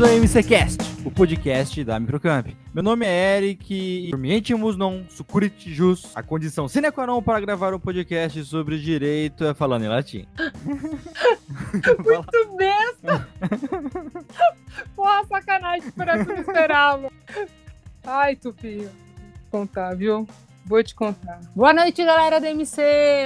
Bem-vindos ao MCCast, o podcast da Microcamp. Meu nome é Eric e por íntimos non sucurit jus, a condição sine qua non para gravar um podcast sobre direito é falando em latim. Muito besta! Porra, sacanagem, parece que não esperava. Ai, Tupinho. Vou contar, viu? Vou te contar. Boa noite, galera da MC.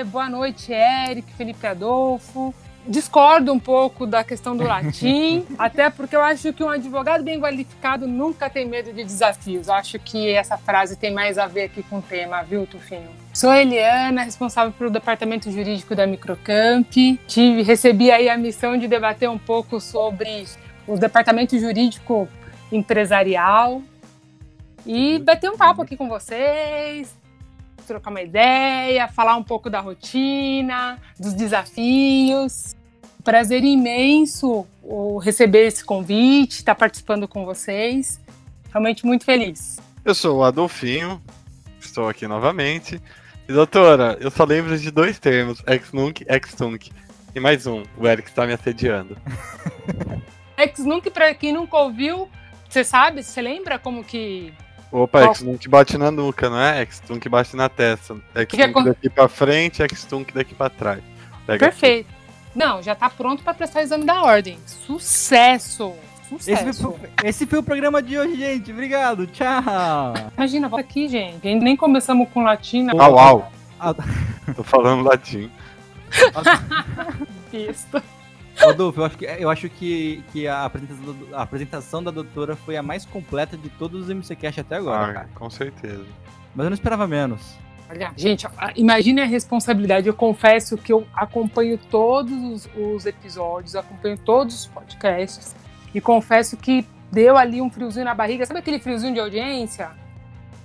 Boa noite, Eric, Felipe Adolfo. Discordo um pouco da questão do latim, até porque eu acho que um advogado bem qualificado nunca tem medo de desafios. Eu acho que essa frase tem mais a ver aqui com o tema, viu, Tufinho? Sou Eliana, responsável pelo departamento jurídico da Microcamp. Tive, recebi aí a missão de debater um pouco sobre o departamento jurídico empresarial e bater um papo aqui com vocês, trocar uma ideia, falar um pouco da rotina, dos desafios. Prazer imenso receber esse convite, estar participando com vocês. Realmente muito feliz. Eu sou o Adolfinho, estou aqui novamente. E doutora, eu só lembro de dois termos, ex-nunc ex-tunc. E mais um, o Eric está me assediando. ex-nunc, para quem nunca ouviu, você sabe, você lembra como que Opa, X-Tung que bate na nuca, não é? X-Tung que bate na testa. X-Tung que daqui pra frente, X-Tung daqui pra trás. Pega Perfeito. Aqui. Não, já tá pronto pra prestar o exame da ordem. Sucesso! Sucesso. Esse foi, esse foi, o programa de hoje, gente. Obrigado. Tchau. Imagina, volta aqui, gente. Ainda nem começamos com latina. Au, au. Tô falando latim. Pista. Rodolfo, eu acho que, eu acho que, que a, apresentação, a apresentação da doutora foi a mais completa de todos os MCCast até agora. Ah, cara. com certeza. Mas eu não esperava menos. Olha, gente, imagine a responsabilidade. Eu confesso que eu acompanho todos os, os episódios, acompanho todos os podcasts e confesso que deu ali um friozinho na barriga. Sabe aquele friozinho de audiência?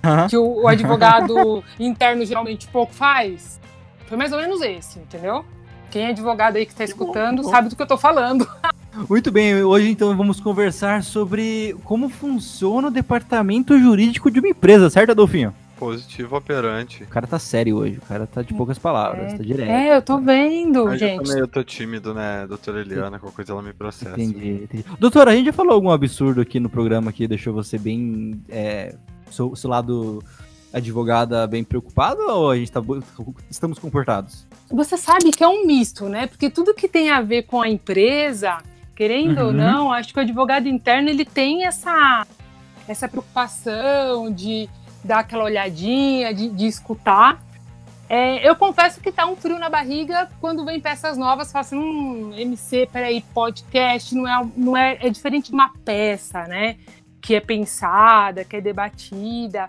Uhum. Que o, o advogado interno geralmente pouco faz? Foi mais ou menos esse, entendeu? Quem é advogado aí que está escutando sabe do que eu estou falando. Muito bem, hoje então vamos conversar sobre como funciona o departamento jurídico de uma empresa, certo, Adolfinho? Positivo operante. O cara tá sério hoje, o cara tá de poucas palavras, é, tá direto. É, eu tô vendo, Mas gente. Eu também eu tô tímido, né, doutora Eliana, qualquer coisa ela me processa. Entendi, entendi. Doutora, a gente já falou algum absurdo aqui no programa que deixou você bem, é, seu, seu lado advogada bem preocupada ou a gente tá, estamos comportados? Você sabe que é um misto, né? Porque tudo que tem a ver com a empresa, querendo uhum. ou não, acho que o advogado interno ele tem essa, essa preocupação de dar aquela olhadinha, de, de escutar. É, eu confesso que tá um frio na barriga quando vem peças novas, fala assim, hum, MC, peraí, podcast, não é, não é, é diferente de uma peça, né? Que é pensada, que é debatida.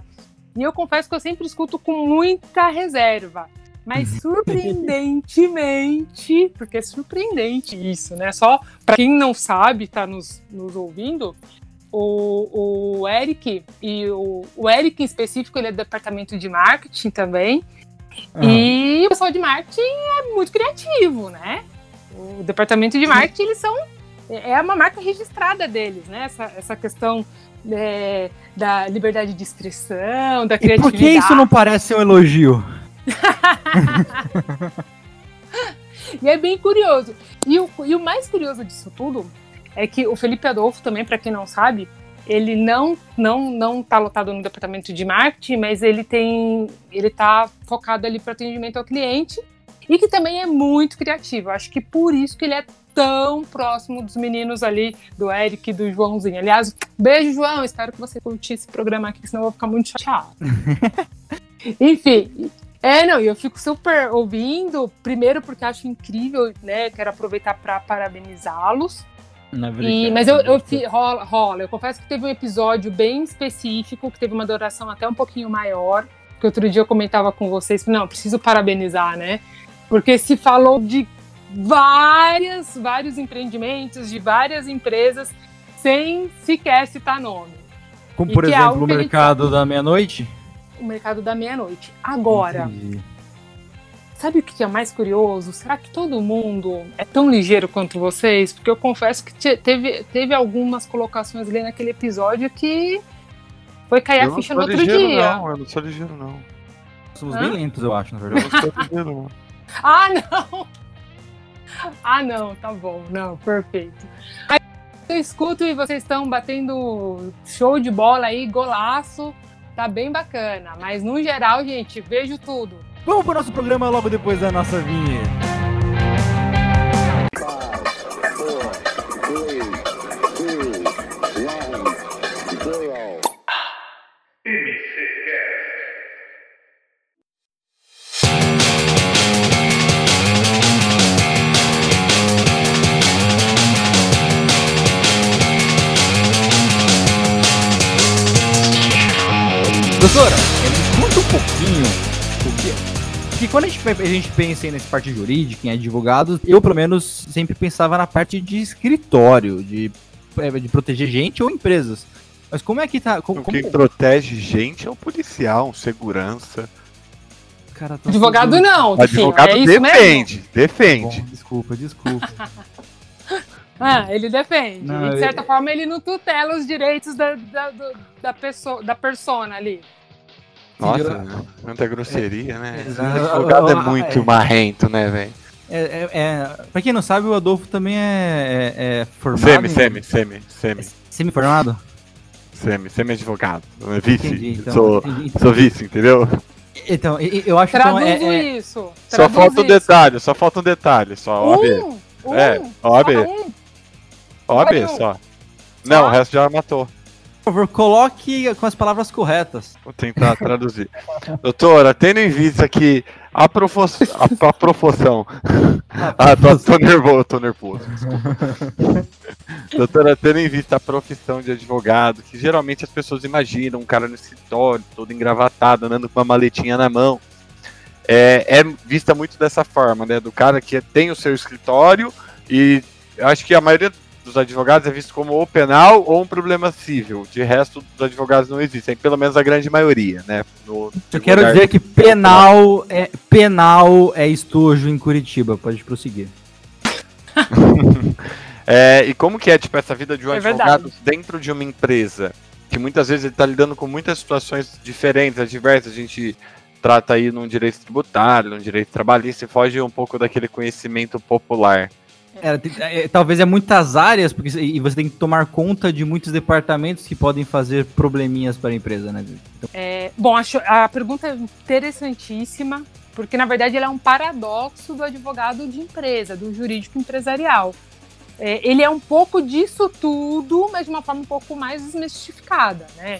E eu confesso que eu sempre escuto com muita reserva. Mas uhum. surpreendentemente, porque é surpreendente isso, né? Só para quem não sabe, tá nos, nos ouvindo, o, o Eric, e o, o Eric em específico, ele é do departamento de marketing também. Uhum. E o pessoal de marketing é muito criativo, né? O departamento de marketing, eles são. É uma marca registrada deles, né? Essa, essa questão é, da liberdade de expressão, da criatividade. E por que isso não parece um elogio? E é bem curioso. E o, e o mais curioso disso tudo é que o Felipe Adolfo também, para quem não sabe, ele não não não tá lotado no departamento de marketing, mas ele tem ele tá focado ali para atendimento ao cliente e que também é muito criativo. Acho que por isso que ele é tão próximo dos meninos ali, do Eric e do Joãozinho. Aliás, beijo, João. Espero que você curte esse programa aqui, senão eu vou ficar muito chateado. Enfim, é, não, eu fico super ouvindo, primeiro porque acho incrível, né? Quero aproveitar para parabenizá-los. E, mas eu, eu rola, rola, eu confesso que teve um episódio bem específico, que teve uma duração até um pouquinho maior, que outro dia eu comentava com vocês, não, preciso parabenizar, né? Porque se falou de várias, vários empreendimentos, de várias empresas, sem sequer citar nome. Como, por é exemplo, é o mercado gente... da meia-noite? O mercado da meia-noite. Agora, Entendi. sabe o que é mais curioso? Será que todo mundo é tão ligeiro quanto vocês? Porque eu confesso que teve, teve algumas colocações ali naquele episódio que foi cair eu a ficha no outro ligeiro, dia. Não, eu não sou ligeiro, não. Somos Hã? bem lentos, eu acho, na verdade. Eu não sou ligeiro, não. ah, não! Ah, não, tá bom, não, perfeito. Aí, eu escuto e vocês estão batendo show de bola aí, golaço. Tá bem bacana. Mas no geral, gente, vejo tudo. Vamos pro nosso programa logo depois da nossa vinheta. Doutora, me conta um pouquinho o que. Porque quando a gente, a gente pensa aí nessa parte jurídica, em advogados, eu pelo menos sempre pensava na parte de escritório, de, é, de proteger gente ou empresas. Mas como é que tá. Como, O que protege gente é um policial, um segurança. Cara, Advogado tudo- não, O advogado é isso mesmo? defende, Bom, defende. desculpa, desculpa. Ah, ele defende. Não, e de certa ele- forma, ele não tutela os direitos da, da, da, pessoa, da persona ali. Nossa, quanta grosseria, né? Exato. advogado é Ah, muito é. marrento, né, velho? É, é, é, pra quem não sabe, o Adolfo também é, é, é formado. Semi, em- semi, semi, semi, Semi-formado? semi, semi advogado. Não é Vice, Entendi, então. sou, entendi. sou vice, entendeu? Então, eu acho que então, é, é, isso. Só falta um detalhe, só falta um detalhe, só OAB. Um, um, É, OAB. só um. OAB Olha, só. Não, o resto já matou. por favor, coloque com as palavras corretas. Vou tentar traduzir. Doutora, tendo em vista que a, profo... a, a profissão. Ah, tô, tô nervoso, tô nervoso. Doutora, tendo em vista a profissão de advogado, que geralmente as pessoas imaginam um cara no escritório, todo engravatado, andando com uma maletinha na mão. É, é vista muito dessa forma, né? Do cara que tem o seu escritório e eu acho que a maioria dos advogados é visto como ou penal ou um problema civil. De resto, dos advogados não existem, pelo menos a grande maioria, né? No, Eu quero dizer que penal é, penal é estojo em Curitiba. Pode prosseguir. É, e como que é, tipo, essa vida de um É advogado verdade. dentro de uma empresa? Que muitas vezes ele tá lidando com muitas situações diferentes, adversas. A gente trata aí num direito tributário, num direito trabalhista, e foge um pouco daquele conhecimento popular. É, tem- é, talvez é muitas áreas, porque e você tem que tomar conta de muitos departamentos que podem fazer probleminhas para a empresa, né? Então, É, bom, acho a pergunta é interessantíssima, porque na verdade ela é um paradoxo do advogado de empresa, do jurídico empresarial. É, ele é um pouco disso tudo, mas de uma forma um pouco mais desmistificada, né?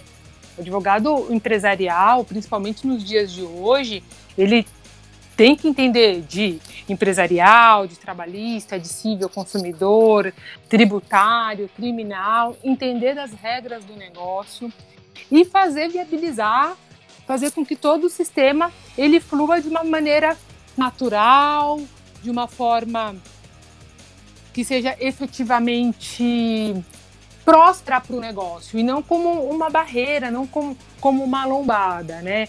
O advogado empresarial, principalmente nos dias de hoje, ele tem que entender de empresarial, de trabalhista, de civil, consumidor, tributário, criminal, entender das regras do negócio e fazer viabilizar, fazer com que todo o sistema ele flua de uma maneira natural, de uma forma que seja efetivamente próspera para o negócio e não como uma barreira, não como, como uma lombada, né?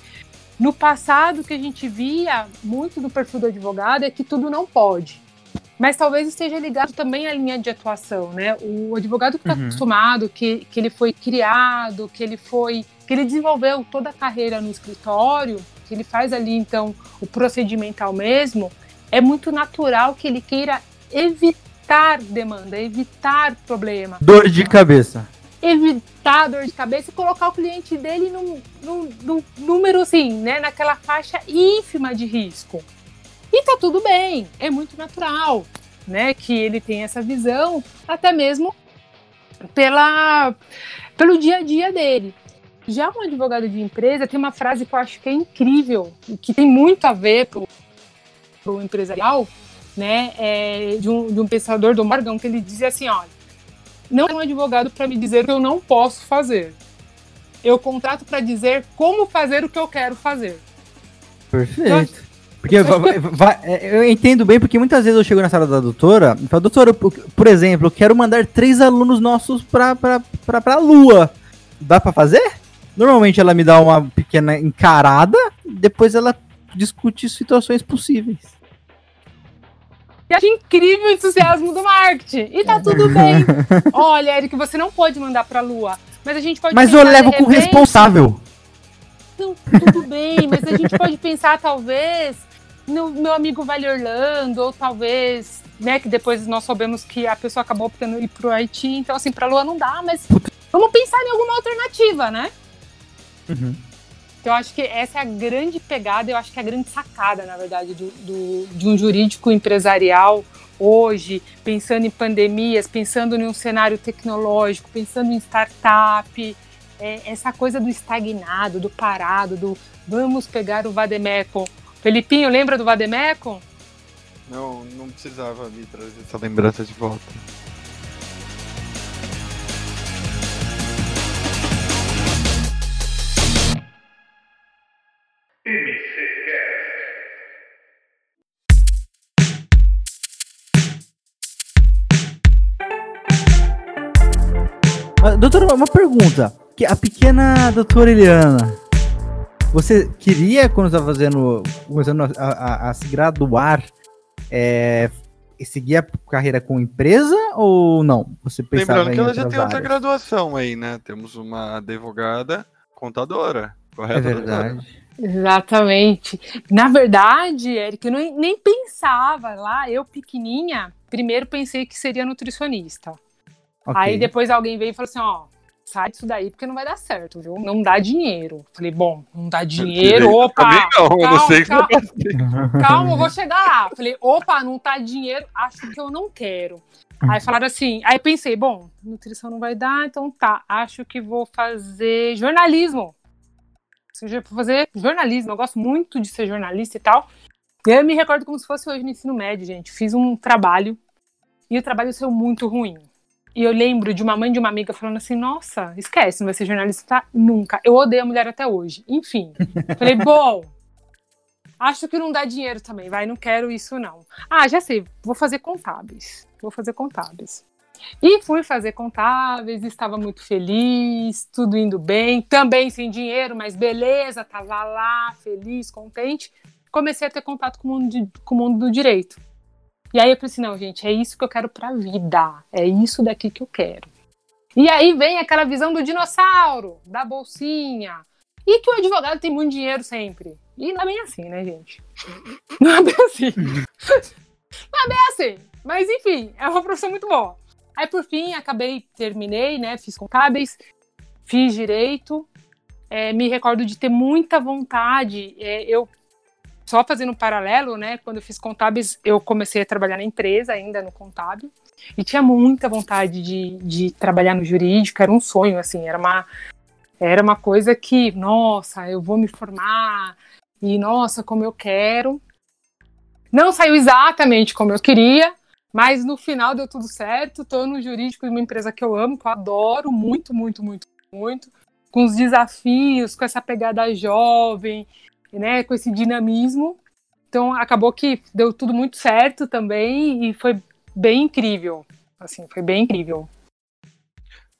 No passado, que a gente via muito do perfil do advogado é que tudo não pode. Mas talvez esteja ligado também à linha de atuação, né? O advogado que está Uhum. acostumado, que, que ele foi criado, que ele foi, que ele desenvolveu toda a carreira no escritório, que ele faz ali então o procedimental mesmo, é muito natural que ele queira evitar demanda, evitar problema Dor de cabeça. Evitar dor de cabeça e colocar o cliente dele num, num- num número assim, né, naquela faixa ínfima de risco. E tá tudo bem, é muito natural, né, que ele tenha essa visão, até mesmo pela, pelo dia a dia dele. Já um advogado de empresa tem uma frase que eu acho que é incrível, que tem muito a ver pro, pro empresarial, né, é, de, um, de um pensador do Morgan, que ele dizia assim, olha, não é um advogado para me dizer o que eu não posso fazer. Eu contrato para dizer como fazer o que eu quero fazer. Perfeito. Porque, va- va- va- é, eu entendo bem, porque muitas vezes eu chego na sala da doutora e falo, doutora, eu- por exemplo, eu quero mandar três alunos nossos pra, pra, pra, pra Lua. Dá pra fazer? Normalmente ela me dá uma pequena encarada, depois ela discute situações possíveis. E acho incrível o entusiasmo do marketing. E tá tudo bem. Olha, Eric, você não pode mandar para Lua, mas a gente pode Mas eu levo com o responsável. Então, tudo bem, mas a gente pode pensar, talvez, no meu amigo Vale Orlando, ou talvez né, que depois nós soubemos que a pessoa acabou optando ir pro Haiti, então assim, pra Lua não dá, mas vamos pensar em alguma alternativa, né? Uhum. Então, eu acho que essa é a grande pegada, eu acho que é a grande sacada, na verdade, do, do, de um jurídico empresarial hoje, pensando em pandemias, pensando em um cenário tecnológico, pensando em startup, é, essa coisa do estagnado, do parado, do vamos pegar o Vademecum. Felipinho, lembra do Vademecum? Não, não precisava me trazer essa lembrança de volta. Doutora, uma pergunta. Que a pequena doutora Eliana, você queria, quando estava fazendo, começando a, a- a se graduar, é, seguir a carreira com empresa ou não? Você pensava Lembrando que ela já tem outra áreas? graduação aí, né? Temos uma advogada contadora, correto? É doutora? verdade. Exatamente. Na verdade, Eric, eu nem, nem pensava lá, eu pequenininha, primeiro pensei que seria nutricionista. Ok. Aí depois alguém veio e falou assim, ó, sai disso daí porque não vai dar certo, viu? Não dá dinheiro. Falei, bom, não dá dinheiro, Direito opa! Também não, eu não calma, sei calma. fazer. Calma, eu vou chegar lá. Falei, opa, não tá dinheiro, acho que eu não quero. Aí falaram assim, aí pensei, bom, nutrição não vai dar, então tá, acho que vou fazer jornalismo. Vou fazer jornalismo, eu gosto muito de ser jornalista e tal. E aí eu me recordo como se fosse hoje no ensino médio, gente. Fiz um trabalho e o trabalho saiu muito ruim. E eu lembro de uma mãe de uma amiga falando assim: Nossa, esquece, não vai ser jornalista nunca. Eu odeio a mulher até hoje. Enfim. Falei, bom, acho que não dá dinheiro também, vai, não quero isso não. Ah, já sei, vou fazer contábeis. Vou fazer contábeis. E fui fazer contábeis, estava muito feliz, tudo indo bem, também sem dinheiro, mas beleza, tava lá, feliz, contente. Comecei a ter contato com o mundo, de- com o mundo do direito. E aí eu pensei, não, gente, é isso que eu quero pra vida, é isso daqui que eu quero. E aí vem aquela visão do dinossauro, da bolsinha, e que o advogado tem muito dinheiro sempre. E não é bem assim, né, gente? Não é bem assim. Não é bem assim. Mas enfim, é uma profissão muito boa. Aí por fim, acabei, terminei, né? Fiz contábeis, fiz direito. É, me recordo de ter muita vontade. é, eu só fazendo um paralelo, né? Quando eu fiz contábeis, eu comecei a trabalhar na empresa, ainda no contábil, e tinha muita vontade de, de trabalhar no jurídico, era um sonho, assim, era uma, era uma coisa que, nossa, eu vou me formar, e nossa, como eu quero. Não saiu exatamente como eu queria, mas no final deu tudo certo. Tô no jurídico de uma empresa que eu amo, que eu adoro muito, muito, muito, muito. Com os desafios, com essa pegada jovem, né, com esse dinamismo. Então acabou que deu tudo muito certo também e foi bem incrível. Assim, foi bem incrível.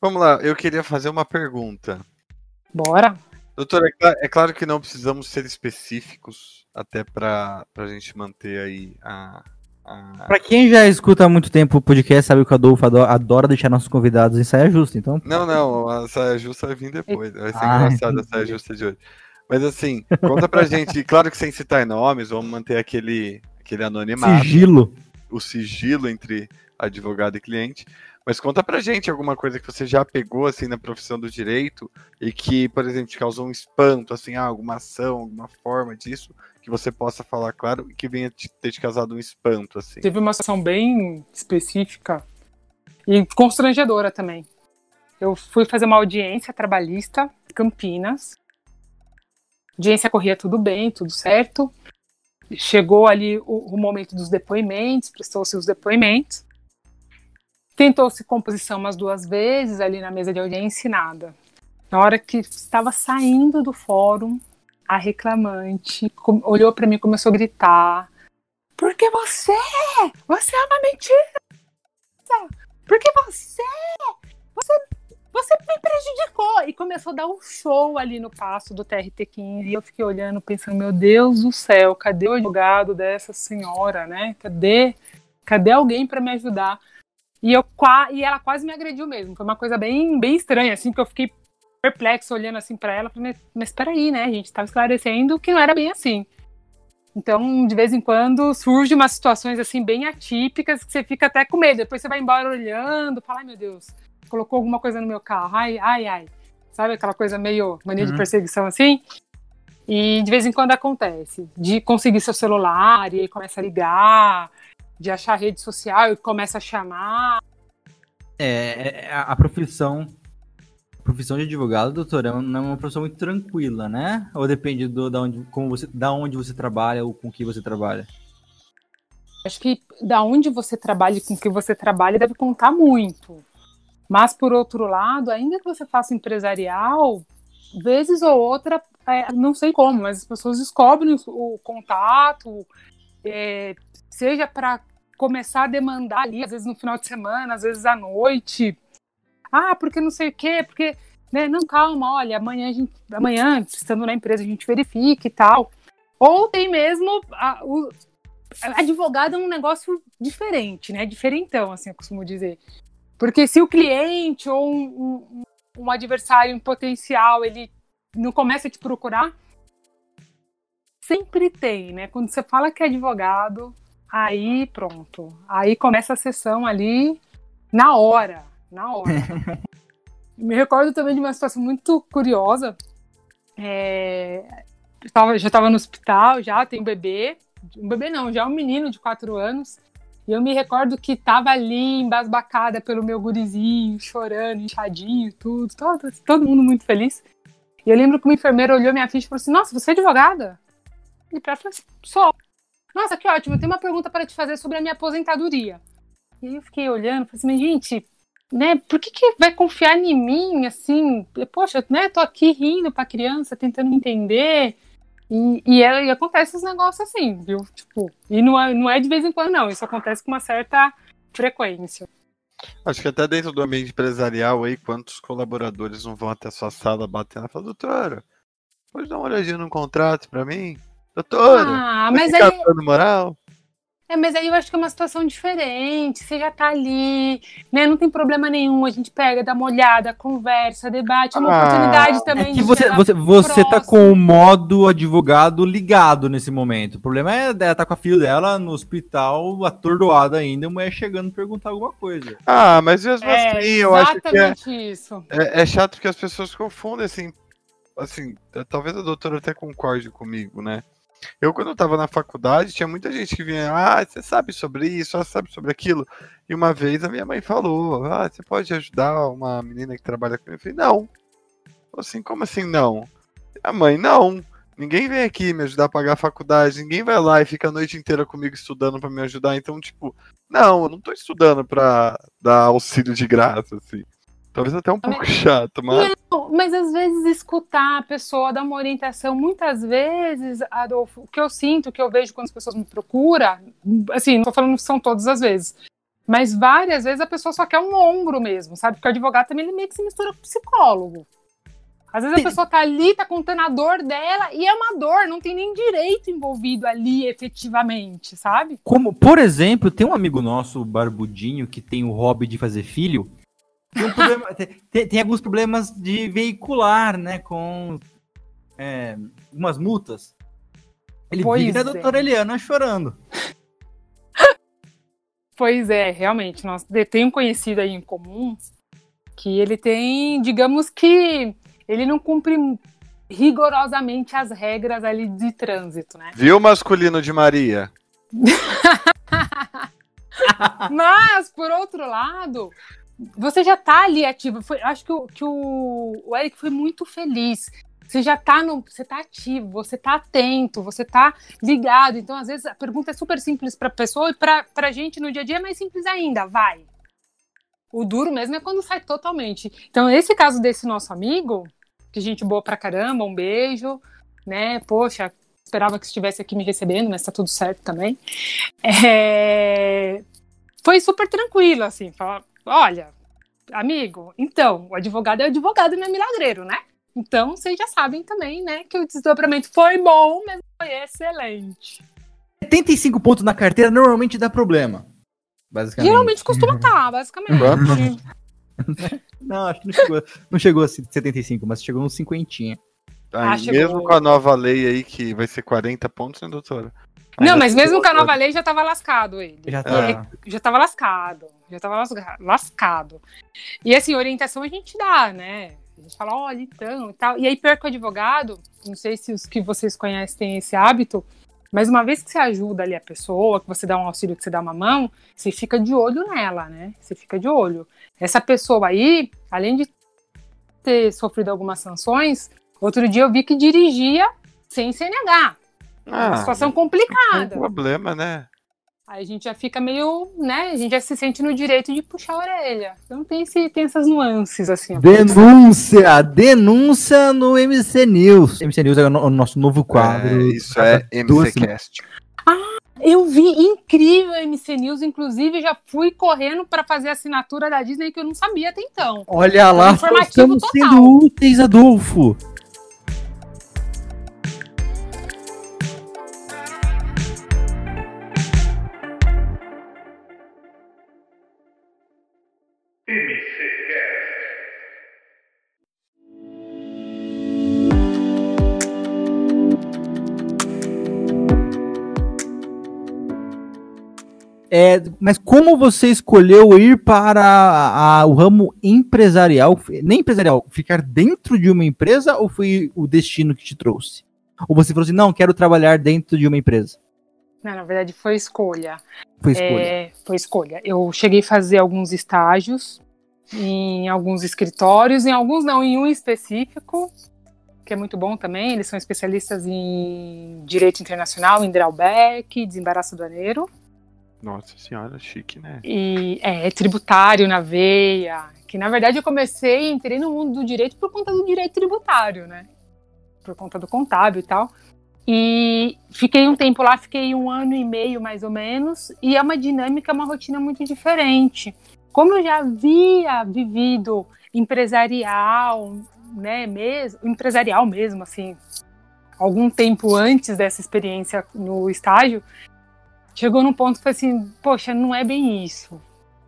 Vamos lá, eu queria fazer uma pergunta. Bora. Doutora, é é claro que não precisamos ser específicos, até para a gente manter aí a. a- Pra quem já escuta há muito tempo o podcast, sabe que o Adolfo ado- adora deixar nossos convidados em saia justa. Então, Não, não, a saia justa vai vir depois. Vai ser Ah, engraçado a saia justa de hoje. Mas assim, conta pra gente, claro que sem citar nomes, vamos manter aquele, aquele anonimato, sigilo. o sigilo entre advogado e cliente. Mas conta pra gente alguma coisa que você já pegou assim na profissão do direito e que, por exemplo, te causou um espanto, assim, ah, alguma ação, alguma forma disso, que você possa falar, claro, e que venha te- ter te causado um espanto, assim. Teve uma situação bem específica e constrangedora também. Eu fui fazer uma audiência trabalhista em Campinas. A audiência corria tudo bem, tudo certo. Chegou ali o, o momento dos depoimentos, prestou-se os depoimentos. Tentou-se composição umas duas vezes ali na mesa de audiência e nada. Na hora que estava saindo do fórum, a reclamante olhou para mim e começou a gritar: Porque você, você é uma mentira! Porque você, você, você me prejudicou! E começou a dar um show ali no passo do TRT15 e eu fiquei olhando, pensando: Meu Deus do céu, cadê o advogado dessa senhora, né? Cadê, cadê alguém para me ajudar? E, eu, e ela quase me agrediu mesmo. Foi uma coisa bem, bem estranha, assim, que eu fiquei perplexo olhando assim para ela. Falei, mas, peraí, né? A gente estava esclarecendo que não era bem assim. Então, de vez em quando, surge umas situações assim bem atípicas que você fica até com medo. Depois você vai embora olhando, fala, ai meu Deus, colocou alguma coisa no meu carro, ai, ai, ai. Sabe aquela coisa meio mania uhum. de perseguição assim? E de vez em quando acontece, de conseguir seu celular e aí começa a ligar, de achar rede social e começa a chamar. É, é a profissão a profissão de advogado, doutor, é não é uma profissão muito tranquila, né? Ou depende do, da, onde, como você, da onde você trabalha ou com que você trabalha? Acho que da onde você trabalha e com que você trabalha deve contar muito. Mas, por outro lado, ainda que você faça empresarial, vezes ou outra, é, não sei como, mas as pessoas descobrem o, o contato, é, seja para começar a demandar ali, às vezes no final de semana, às vezes à noite, ah, porque não sei o quê, porque. Né, não, calma, olha, amanhã, a gente, amanhã, estando na empresa, a gente verifica e tal. Ou tem mesmo. A, o, advogado é um negócio diferente, né? Diferentão, assim, eu costumo dizer. Porque se o cliente ou um, um, um adversário em potencial, ele não começa a te procurar, sempre tem, né? Quando você fala que é advogado, aí pronto. Aí começa a sessão ali na hora na hora. Me recordo também de uma situação muito curiosa. É, eu tava, já estava no hospital, já tem um bebê. Um bebê não, já um menino de quatro anos. E eu me recordo que tava ali embasbacada pelo meu gurizinho, chorando, inchadinho, tudo, todo, todo mundo muito feliz. E eu lembro que uma enfermeira olhou minha ficha e falou assim: Nossa, você é advogada? E pra falei assim: Sou. Nossa, que ótimo, eu tenho uma pergunta para te fazer sobre a minha aposentadoria. E aí eu fiquei olhando, falei assim: Mas, gente, né? Por que, que vai confiar em mim, assim? Poxa, né? Tô aqui rindo pra criança, tentando entender. E, e, é, e acontece esses negócios assim, viu? Tipo, e não é, não é de vez em quando, não. Isso acontece com uma certa frequência. Acho que até dentro do ambiente empresarial aí, quantos colaboradores não vão até a sua sala batendo e falar, doutora, pode dar uma olhadinha no contrato pra mim? Doutora, ah, mas aí... moral? É, mas aí eu acho que é uma situação diferente. Você já tá ali, né? Não tem problema nenhum. A gente pega, dá uma olhada, conversa, debate. É uma ah, oportunidade também. É que você, você, você tá com o modo advogado ligado nesse momento. O problema é ela tá com a filha dela no hospital, atordoada ainda, a mulher chegando perguntar alguma coisa. Ah, mas mesmo é, assim, eu acho que é, isso. É, é chato que as pessoas confundem, assim, assim, talvez a doutora até concorde comigo, né? Eu, quando eu tava na faculdade, tinha muita gente que vinha, ah, você sabe sobre isso, você sabe sobre aquilo. E uma vez a minha mãe falou, ah, você pode ajudar uma menina que trabalha comigo? Eu falei, não. Assim, como assim não? A mãe, não. Ninguém vem aqui me ajudar a pagar a faculdade, ninguém vai lá e fica a noite inteira comigo estudando para me ajudar. Então, tipo, não, eu não tô estudando pra dar auxílio de graça, assim. Talvez até um pouco chato, mas. Não, mas às vezes escutar a pessoa, dar uma orientação, muitas vezes, Adolfo, o que eu sinto, o que eu vejo quando as pessoas me procuram, assim, não tô falando que são todas as vezes, mas várias vezes a pessoa só quer um ombro mesmo, sabe? Porque o advogado também ele meio que se mistura com o psicólogo. Às vezes a pessoa tá ali, tá contando a dor dela, e é uma dor, não tem nem direito envolvido ali efetivamente, sabe? Como, por exemplo, tem um amigo nosso, Barbudinho, que tem o hobby de fazer filho, tem, um problema, tem, tem, alguns problemas de veicular, né? Com é, algumas multas. Ele pois vive é. da doutora Eliana chorando. Pois é, realmente. Nós tem um conhecido aí em comum que ele tem, digamos que ele não cumpre rigorosamente as regras ali de trânsito, né? Viu masculino de Maria? Mas, por outro lado, você já tá ali ativo. Foi, acho que, o, que o, o Eric foi muito feliz. Você já tá no. Você tá ativo, você tá atento, você tá ligado. Então, às vezes, a pergunta é super simples pra pessoa e pra, pra gente no dia a dia é mais simples ainda. Vai. O duro mesmo é quando sai totalmente. Então, esse caso desse nosso amigo, que gente boa pra caramba, um beijo, né? Poxa, esperava que estivesse aqui me recebendo, mas tá tudo certo também. É... Foi super tranquilo, assim. Fala, olha, amigo, então, o advogado é o advogado, não é milagreiro, né? Então, vocês já sabem também, né, que o desdobramento foi bom, mas foi excelente. 75 pontos na carteira normalmente dá problema. Basicamente. Geralmente costuma estar, basicamente. não, acho que não chegou, não chegou a 75, mas chegou uns 50. Aí, Ah, chegou. mesmo com a nova lei aí, que vai ser 40 pontos, né, doutora? Não, mas mesmo com a nova lei já tava lascado ele. Já E tá. é- já tava lascado. Já tava lascado. E assim, orientação a gente dá, né? A gente fala, olha, então e tal. E aí, pior que o advogado, não sei se os que vocês conhecem têm esse hábito, mas uma vez que você ajuda ali a pessoa, que você dá um auxílio, que você dá uma mão, você fica de olho nela, né? Você fica de olho. Essa pessoa aí, além de ter sofrido algumas sanções, outro dia eu vi que dirigia sem CNH. Ah, Uma situação Não tem complicada. problema, né? Aí a gente já fica meio, né? A gente já se sente no direito de puxar a orelha. Então tem, esse, tem essas nuances, assim. Denúncia! Denúncia no MC News. MC News é o, no- o nosso novo quadro. É, isso é MCCast. Eu vi incrível a MC News, inclusive já fui correndo para fazer a assinatura da Disney que eu não sabia até então. Olha lá, Informativo estamos total. sendo úteis, Adolfo. É, mas como você escolheu ir para a- a- o ramo empresarial, nem empresarial, ficar dentro de uma empresa ou foi o destino que te trouxe? Ou você falou assim, não, quero trabalhar dentro de uma empresa? Não, na verdade foi escolha. Foi escolha. É, foi escolha. Eu cheguei a fazer alguns estágios em alguns escritórios, em alguns não, em um específico, que é muito bom também. Eles são especialistas em direito internacional, em drawback, desembaraço aduaneiro. Nossa senhora, chique, né? E é, tributário na veia. Que na verdade eu comecei, entrei no mundo do direito por conta do direito tributário, né? Por conta do contábil e tal. E fiquei um tempo lá, fiquei um ano e meio mais ou menos. E é uma dinâmica, uma rotina muito diferente. Como eu já havia vivido empresarial, né, mesmo, empresarial mesmo, assim, algum tempo antes dessa experiência no estágio, chegou num ponto que foi assim, poxa, não é bem isso.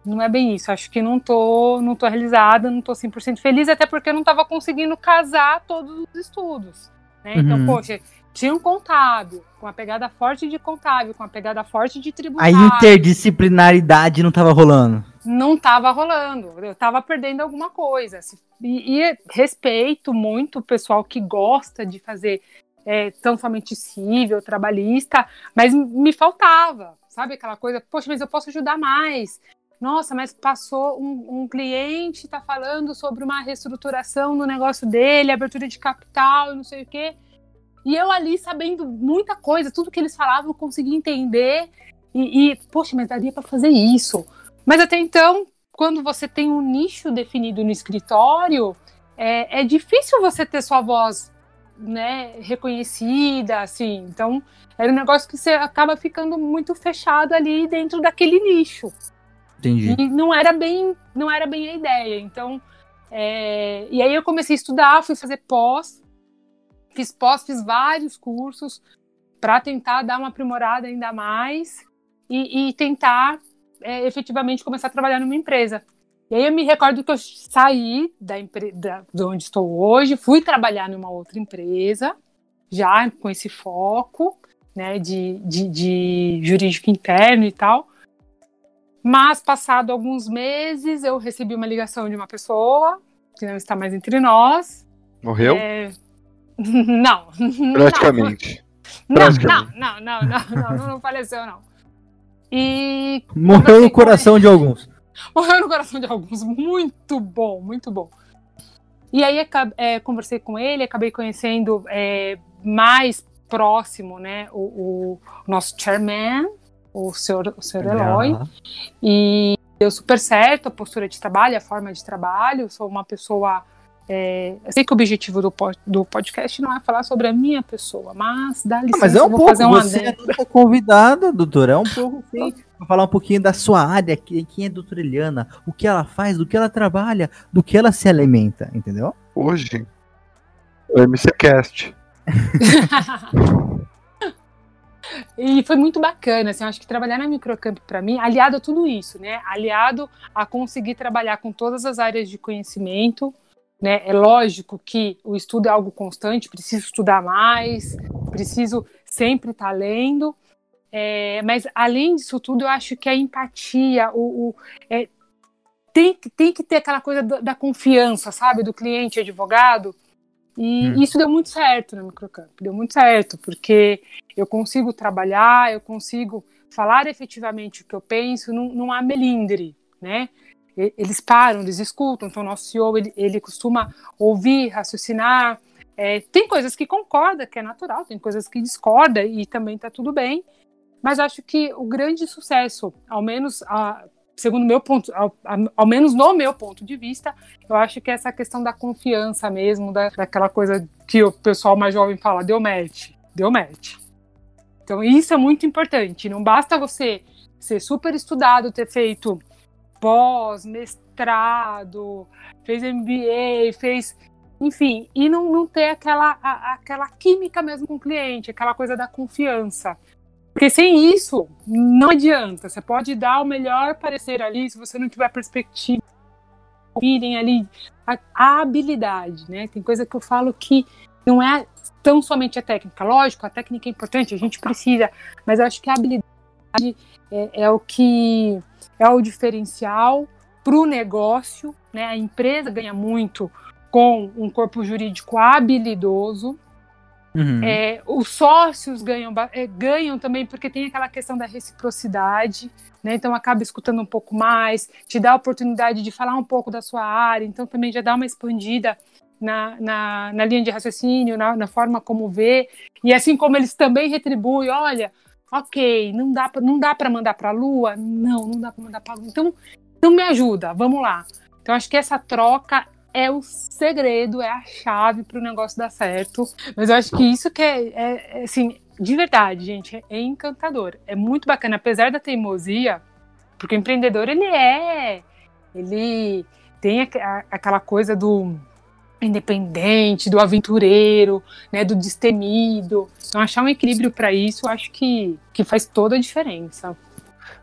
Não é bem isso. Acho que não tô, não tô realizada, não tô 100% feliz, até porque eu não estava conseguindo casar todos os estudos. Né? Então, Uhum. poxa, tinha um contábil, com a pegada forte de contábil, com a pegada forte de A tributário. interdisciplinaridade não tava rolando. Não estava rolando. Eu estava perdendo alguma coisa. E, e respeito muito o pessoal que gosta de fazer é, tão somente civil, trabalhista, mas me faltava, sabe? Aquela coisa, poxa, mas eu posso ajudar mais. Nossa, mas passou um, um cliente está falando sobre uma reestruturação no negócio dele, abertura de capital não sei o quê. E eu ali sabendo muita coisa, tudo que eles falavam eu consegui entender. E, e poxa, mas daria para fazer isso. Mas até então, quando você tem um nicho definido no escritório, é, é difícil você ter sua voz né, reconhecida, assim. Então, era um negócio que você acaba ficando muito fechado ali dentro daquele nicho. Entendi. E não era bem, não era bem a ideia. Então, é, e aí eu comecei a estudar, fui fazer pós, fiz pós, fiz vários cursos para tentar dar uma aprimorada ainda mais e, e tentar é, efetivamente começar a trabalhar numa empresa. E aí eu me recordo que eu saí da empresa de onde estou hoje, fui trabalhar numa outra empresa, já com esse foco, né, de, de, de jurídico interno e tal. Mas, passado alguns meses, eu recebi uma ligação de uma pessoa que não está mais entre nós. Morreu? É... Não. Praticamente. Não, Praticamente. não, não, não, não, não, não faleceu, não. E Morreu no com coração de alguns. morreu no coração de alguns. Muito bom, muito bom. E aí é, conversei com ele, acabei conhecendo é, mais próximo, né, o, o nosso chairman, o senhor, o senhor Eloy. Ah, E deu super certo a postura de trabalho, a forma de trabalho. Sou uma pessoa. É, eu sei que o objetivo do, po- do podcast não é falar sobre a minha pessoa, mas dá licença, mas é um vou pouco, fazer um você é adendo. nossa convidada, doutora, é um pouco sim. Pra falar um pouquinho da sua área, que- quem é a doutora Eliana, o que ela faz, do que ela trabalha, do que ela se alimenta, entendeu? Hoje, o MCCast. E foi muito bacana, assim, eu acho que trabalhar na Microcamp para mim, aliado a tudo isso, né? Aliado a conseguir trabalhar com todas as áreas de conhecimento, né? É lógico que o estudo é algo constante, preciso estudar mais, preciso sempre estar tá lendo. É, mas além disso tudo, eu acho que a empatia, o, o é, tem, tem que ter aquela coisa da, da confiança, sabe, do cliente advogado. E hum. isso deu muito certo no Microcamp, deu muito certo, porque eu consigo trabalhar, eu consigo falar efetivamente o que eu penso, não, não há melindre, né? Eles param, eles escutam, então nosso CEO, ele, ele costuma ouvir, raciocinar, é, tem coisas que concorda, que é natural, tem coisas que discorda e também está tudo bem. Mas acho que o grande sucesso, ao menos a, segundo meu ponto, ao, ao, menos no meu ponto de vista, eu acho que é essa questão da confiança mesmo, da, daquela coisa que o pessoal mais jovem fala, deu match, deu match. Então isso é muito importante. Não basta você ser super estudado, ter feito pós, mestrado, fez MBA, fez enfim, e não, não ter aquela, a, aquela química mesmo com o cliente, aquela coisa da confiança. Porque sem isso, não adianta. Você pode dar o melhor parecer ali, se você não tiver perspectiva, virem ali a, a, habilidade, né? Tem coisa que eu falo que não é tão somente a técnica. Lógico, a técnica é importante, a gente precisa, mas eu acho que a habilidade é, é o que é o diferencial para o negócio, né? A empresa ganha muito com um corpo jurídico habilidoso. Uhum. É, os sócios ganham, é, ganham também porque tem aquela questão da reciprocidade, né? Então acaba escutando um pouco mais, te dá a oportunidade de falar um pouco da sua área, então também já dá uma expandida na, na, na linha de raciocínio, na, na, forma como vê. E assim como eles também retribuem, olha, ok, não dá pra, não dá para mandar para a Lua, não, não dá para mandar para a Lua. Então, então me ajuda, vamos lá. Então acho que essa troca é o segredo, é a chave para o negócio dar certo. Mas eu acho que isso que é, é, é assim, de verdade, gente, é, é encantador. É muito bacana, apesar da teimosia, porque o empreendedor ele é, ele tem aquela coisa do independente, do aventureiro, né, do destemido. Então achar um equilíbrio para isso, eu acho que, que faz toda a diferença.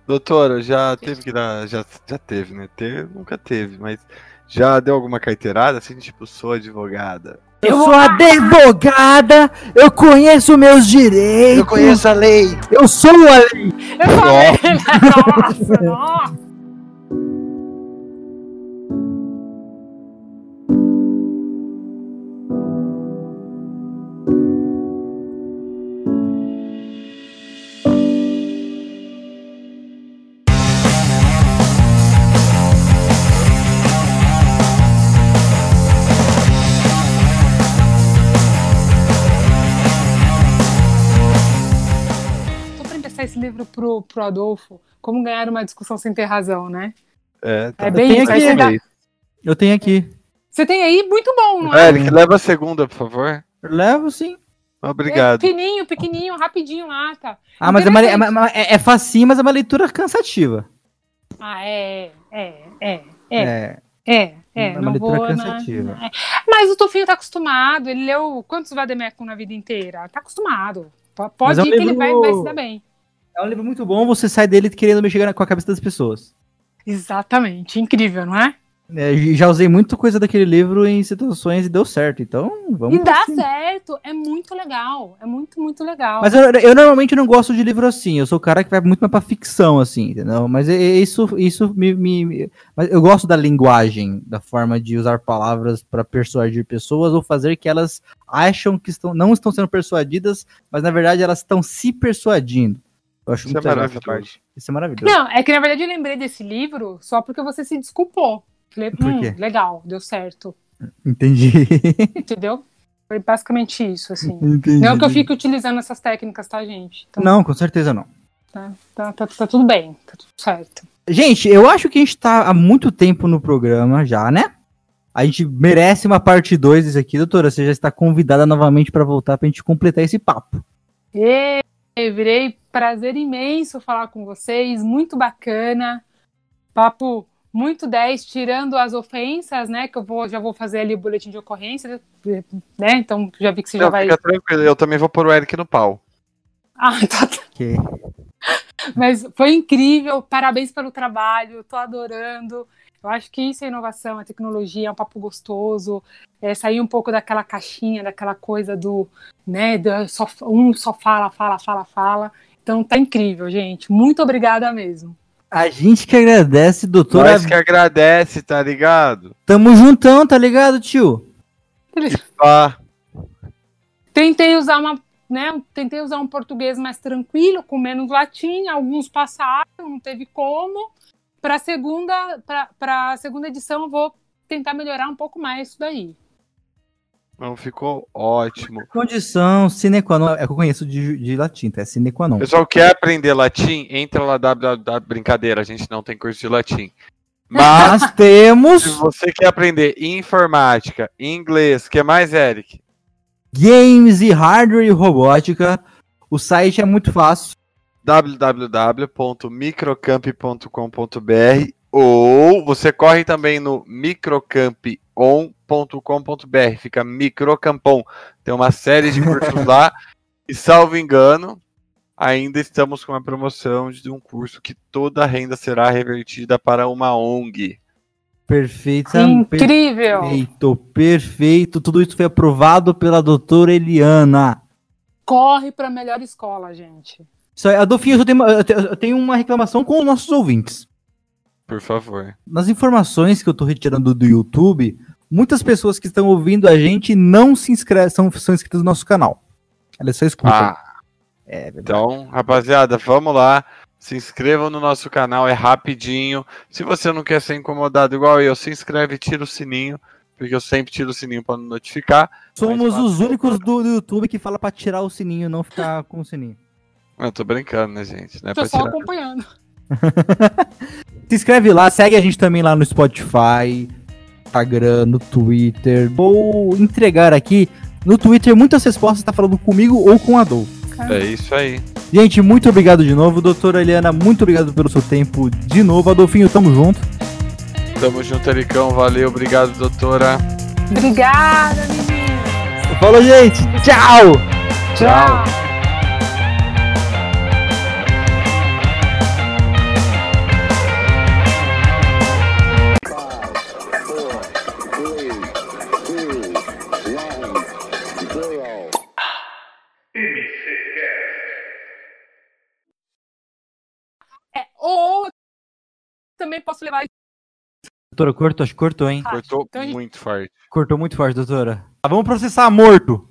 Doutora, já teve que dar, já, já teve, né? Ter, nunca teve, mas já deu alguma carteirada assim, tipo, sou advogada? Eu sou advogada, eu conheço meus direitos. Eu conheço a lei. Eu sou a lei. Eu sou a lei. Nossa, nossa. Livro pro, pro Adolfo, Como Ganhar uma Discussão Sem Ter Razão, né? É, tá. é bem eu isso. Aqui, Eu tenho aqui. Você tem aí? Muito bom, não é? Eric, leva a segunda, por favor. Levo sim. Obrigado. É pequenininho, pequenininho, rapidinho lá, tá. Ah, mas é, uma, é, é, é facinho, mas é uma leitura cansativa. Ah, é, é, é, é. É, é, é uma leitura vou, cansativa. Na, é. Mas o Tufinho tá acostumado, ele leu quantos Vademecum na vida inteira? Tá acostumado. Pode é um ir livro... que ele vai, vai se dar bem. É um livro muito bom, você sai dele querendo mexer com a cabeça das pessoas. Exatamente, incrível, não é? é já usei muita coisa daquele livro em situações e deu certo, então vamos. E dá certo, é muito legal, é muito, muito legal. Mas eu, eu, normalmente não gosto de livro assim, eu sou o cara que vai muito mais pra ficção, assim, entendeu? Mas isso, isso me, me. Mas eu gosto da linguagem, da forma de usar palavras para persuadir pessoas ou fazer que elas acham que estão, não estão sendo persuadidas, mas na verdade elas estão se persuadindo. Eu acho Isso muito é legal essa parte. Isso é maravilhoso. Não, é que na verdade eu lembrei desse livro só porque você se desculpou. Falei, hum, legal, deu certo. Entendi. Entendeu? Foi basicamente isso, assim. Entendi. Não que eu fique utilizando essas técnicas, tá, gente? Então, não, com certeza não. Tá, tá, tá, tá, tudo bem, tá tudo certo. Gente, eu acho que a gente tá há muito tempo no programa já, né? A gente merece uma parte 2 desse aqui, doutora. Você já está convidada novamente para voltar pra gente completar esse papo. E virei prazer imenso falar com vocês, muito bacana. Papo muito 10, tirando as ofensas, né? Que eu vou, já vou fazer ali o boletim de ocorrência, né? Então já vi que você Não, já vai. Fica tranquilo, eu também vou pôr o Eric no pau. Ah, tá. Okay. Mas foi incrível, parabéns pelo trabalho, tô adorando. Eu acho que isso é inovação, é tecnologia, é um papo gostoso, é sair um pouco daquela caixinha, daquela coisa do, né, do só, um só fala, fala, fala, fala. Então tá incrível, gente. Muito obrigada mesmo. A gente que agradece, doutora. Nós que agradece, tá ligado? Tamo juntão, tá ligado, tio? Ah, Tentei usar uma, né, tentei usar um português mais tranquilo, com menos latim, alguns passaram, não teve como. Para segunda, para segunda edição eu vou tentar melhorar um pouco mais isso daí. Não ficou ótimo. Condição sine qua non. É que eu conheço de, de latim, tá? É sine qua non. Pessoal, quer aprender latim? Entra lá, www. Brincadeira, a gente não tem curso de latim. Mas, Nós temos se você quer aprender informática, inglês, que mais, Eric? games e hardware e robótica. O site é muito fácil. www.microcamp.com.br ou você corre também no microcampion.com.br, fica Microcampon. Tem uma série de cursos lá e, salvo engano, ainda estamos com uma promoção de um curso que toda a renda será revertida para uma ONG. Perfeito. Incrível! Perfeito, perfeito. Tudo isso foi aprovado pela doutora Eliana. Corre para a melhor escola, gente. Isso aí, Adolfinho, eu tenho, uma- eu tenho- eu tenho uma reclamação com os nossos ouvintes. Por favor. Nas informações que eu tô retirando do YouTube, muitas pessoas que estão ouvindo a gente não se inscrevem, são, são inscritas no nosso canal. Elas só escutam. Ah, é verdade. então, rapaziada, vamos lá. Se inscrevam no nosso canal, é rapidinho. Se você não quer ser incomodado igual eu, se inscreve e tira o sininho, porque eu sempre tiro o sininho para notificar. Somos os únicos do, do YouTube que fala pra tirar o sininho, não ficar com o sininho. Eu tô brincando, né, gente? Não é Tô só tirar. acompanhando. Se inscreve lá, segue a gente também lá no Spotify, Instagram, no Twitter. Vou entregar aqui no Twitter muitas respostas, tá falando comigo ou com a Adolfo. É isso aí. Gente, muito obrigado de novo. Doutora Eliana, muito obrigado pelo seu tempo de novo. Adolfinho, tamo junto. Tamo junto, Ericão. Valeu, obrigado, doutora. Obrigada, meninas. Falou, gente. Tchau. Tchau. É, também posso levar Doutora, cortou, acho que cortou, hein? Cortou Então a gente- muito forte. Cortou muito forte, doutora. Ah, vamos processar morto.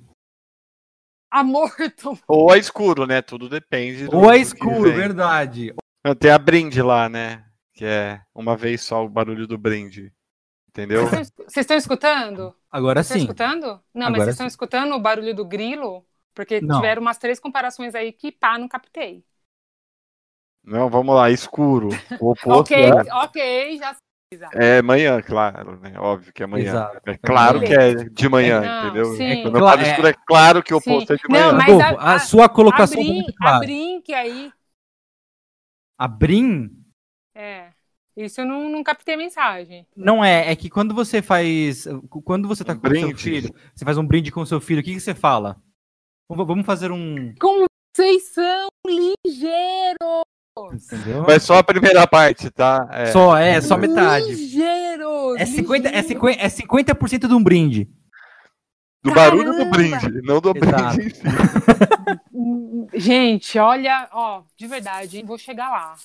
a Morton. Ou a escuro, né? Tudo depende. do- Ou é que escuro, vem. verdade. Tem a brinde lá, né? Que é uma vez só o barulho do brinde. Entendeu? Vocês estão- Vocês escutando? Agora Vocês sim. estão escutando? Não, mas Agora vocês estão escutando o barulho do grilo? Porque Não. tiveram umas três comparações aí que pá, não captei. Não, vamos lá, escuro. O oposto ok, é, ok, já é manhã, claro, né? Óbvio que é manhã. Exato. É claro que é de manhã, Não, entendeu? sim. Quando eu Claro, falo é- escuro, é claro que o Sim. oposto é de Não, manhã. mas Adolfo, a- a, a- sua colocação Brin, muito clara. Brink aí. A Brin É. Isso eu não, não captei a mensagem. não é, é que quando você faz, quando você tá Um com o seu brinde. filho, você faz um brinde com o seu filho, o que, que você fala? Vamos vamos fazer um, Como vocês são ligeiros! Entendeu? Mas só a primeira parte, tá? É. Só, é, só metade. Ligeiros! É 50%, é ligeiros. 50, é 50 de um brinde. Do barulho do Caramba! brinde, não do Exato. brinde em si. Gente, olha, ó, de verdade, hein, vou chegar lá.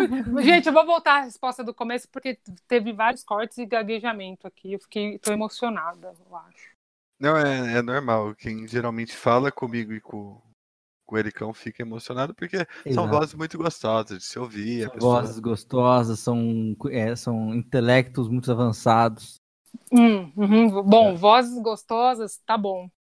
Gente, eu vou voltar à resposta do começo, porque teve vários cortes e gaguejamento aqui. Eu fiquei, tô emocionada, eu acho. Não, é, é normal. Quem geralmente fala comigo e com, com o Ericão fica emocionado porque são Exato. vozes muito gostosas de se ouvir. a São pessoa- vozes gostosas, são, é, são intelectos muito avançados. Hum, uhum, Bom, vozes gostosas, tá bom.